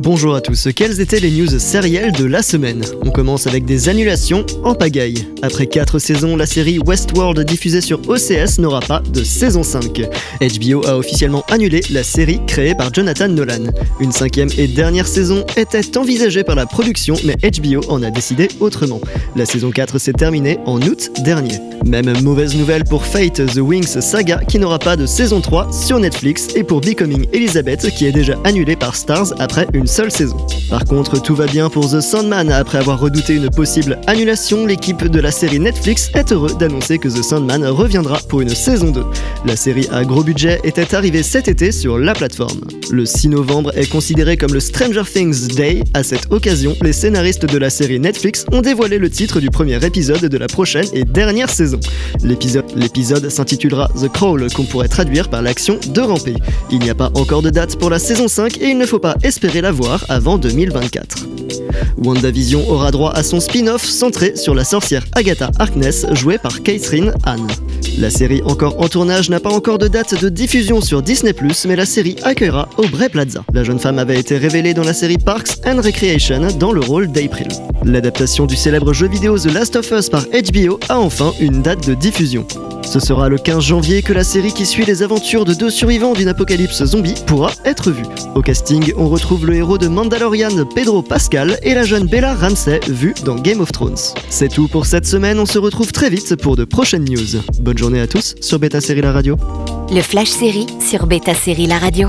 Bonjour à tous, quelles étaient les news sérielles de la semaine On commence avec des annulations en pagaille. Après 4 saisons, la série Westworld diffusée sur OCS n'aura pas de saison 5. HBO a officiellement annulé la série créée par Jonathan Nolan. Une cinquième et dernière saison était envisagée par la production, mais HBO en a décidé autrement. La saison 4 s'est terminée en août dernier. Même mauvaise nouvelle pour Fate The Wings Saga qui n'aura pas de saison 3 sur Netflix et pour Becoming Elizabeth qui est déjà annulée par Stars après une seule saison. Par contre, tout va bien pour The Sandman. Après avoir redouté une possible annulation, l'équipe de la série Netflix est heureux d'annoncer que The Sandman reviendra pour une saison 2. La série à gros budget était arrivée cet été sur la plateforme. Le 6 novembre est considéré comme le Stranger Things Day. À cette occasion, les scénaristes de la série Netflix ont dévoilé le titre du premier épisode de la prochaine et dernière saison. L'épisode s'intitulera The Crawl, qu'on pourrait traduire par l'action de ramper. Il n'y a pas encore de date pour la saison 5 et il ne faut pas espérer la voir avant 2024. WandaVision aura droit à son spin-off centré sur la sorcière Agatha Harkness jouée par Catherine Anne. La série encore en tournage n'a pas encore de date de diffusion sur Disney+, mais la série accueillera Aubrey Plaza. La jeune femme avait été révélée dans la série Parks and Recreation dans le rôle d'April. L'adaptation du célèbre jeu vidéo The Last of Us par HBO a enfin une date de diffusion. Ce sera le 15 janvier que la série qui suit les aventures de deux survivants d'une apocalypse zombie pourra être vue. Au casting, on retrouve le héros de Mandalorian Pedro Pascal et la jeune Bella Ramsey vue dans Game of Thrones. C'est tout pour cette semaine, on se retrouve très vite pour de prochaines news. Bonne journée à tous sur Beta Série La Radio. Le Flash Série sur Beta Série La Radio.